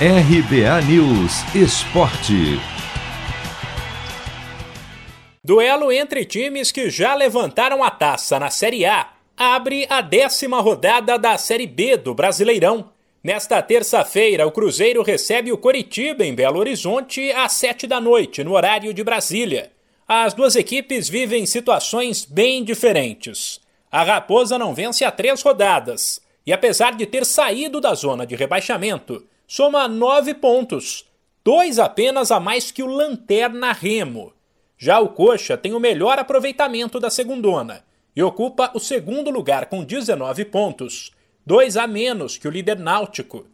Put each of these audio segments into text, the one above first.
RBA News Esporte. Duelo entre times que já levantaram a taça na Série A abre a décima rodada da Série B do Brasileirão. Nesta terça-feira, o Cruzeiro recebe o Coritiba em Belo Horizonte às sete da noite, no horário de Brasília. As duas equipes vivem situações bem diferentes. A Raposa não vence há três rodadas e, apesar de ter saído da zona de rebaixamento, soma nove pontos, dois apenas a mais que o Lanterna Remo. Já o Coxa tem o melhor aproveitamento da segundona e ocupa o segundo lugar com 19 pontos, dois a menos que o líder náutico.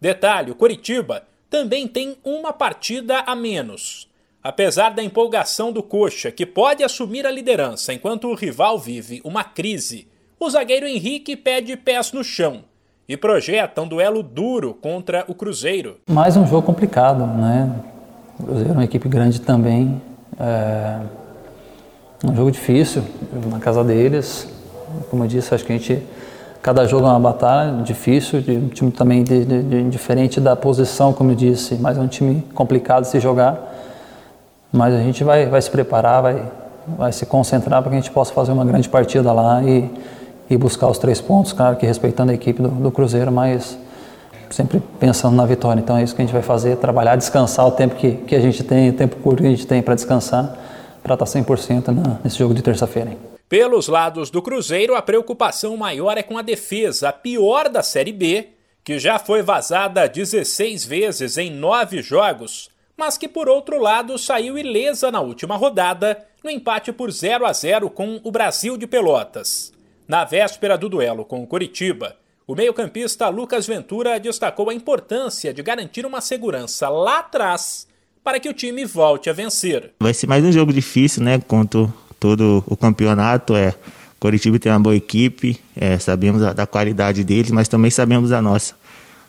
Detalhe: o Coritiba também tem uma partida a menos. Apesar da empolgação do Coxa, que pode assumir a liderança enquanto o rival vive uma crise, o zagueiro Henrique pede pés no chão e projeta um duelo duro contra o Cruzeiro. Mais um jogo complicado, né? O Cruzeiro é uma equipe grande também. É um jogo difícil na casa deles. Como eu disse, acho que a gente cada jogo é uma batalha difícil, de um time também de, de, de, diferente da posição, como eu disse, mas é um time complicado de se jogar. Mas a gente vai, vai se preparar, vai, vai se concentrar para que a gente possa fazer uma grande partida lá e e buscar os três pontos, claro que respeitando a equipe do, do, Cruzeiro, mas sempre pensando na vitória. Então é isso que a gente vai fazer, trabalhar, descansar o tempo que, que a gente tem, o tempo curto que a gente tem para descansar, para estar 100% na, nesse jogo de terça-feira. Pelos lados do Cruzeiro, a preocupação maior é com a defesa, a pior da Série B, que já foi vazada 16 vezes em nove jogos, mas que por outro lado saiu ilesa na última rodada, no empate por 0 a 0 com o Brasil de Pelotas. Na véspera do duelo com o Curitiba, o meio-campista Lucas Ventura destacou a importância de garantir uma segurança lá atrás para que o time volte a vencer. Vai ser mais um jogo difícil, né? Quanto todo o campeonato é. Curitiba tem uma boa equipe, é, sabemos da, da, qualidade deles, mas também sabemos da nossa.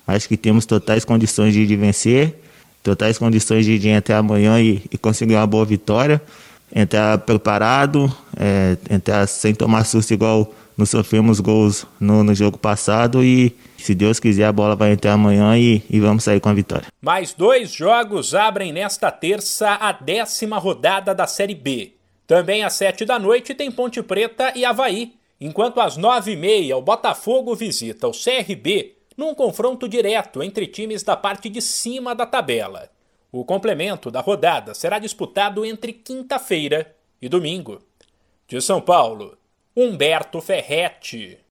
Acho que temos totais condições de, de vencer, totais condições de, de entrar amanhã e, e conseguir uma boa vitória entrar preparado, é, entrar sem tomar susto igual nós sofremos gols no, no, jogo passado e se Deus quiser a bola vai entrar amanhã e, e vamos sair com a vitória. Mais dois jogos abrem nesta terça a décima rodada da Série B. Também às sete da noite tem Ponte Preta e Havaí, enquanto às nove e meia o Botafogo visita o CRB num confronto direto entre times da parte de cima da tabela. O complemento da rodada será disputado entre quinta-feira e domingo. De São Paulo, Humberto Ferretti.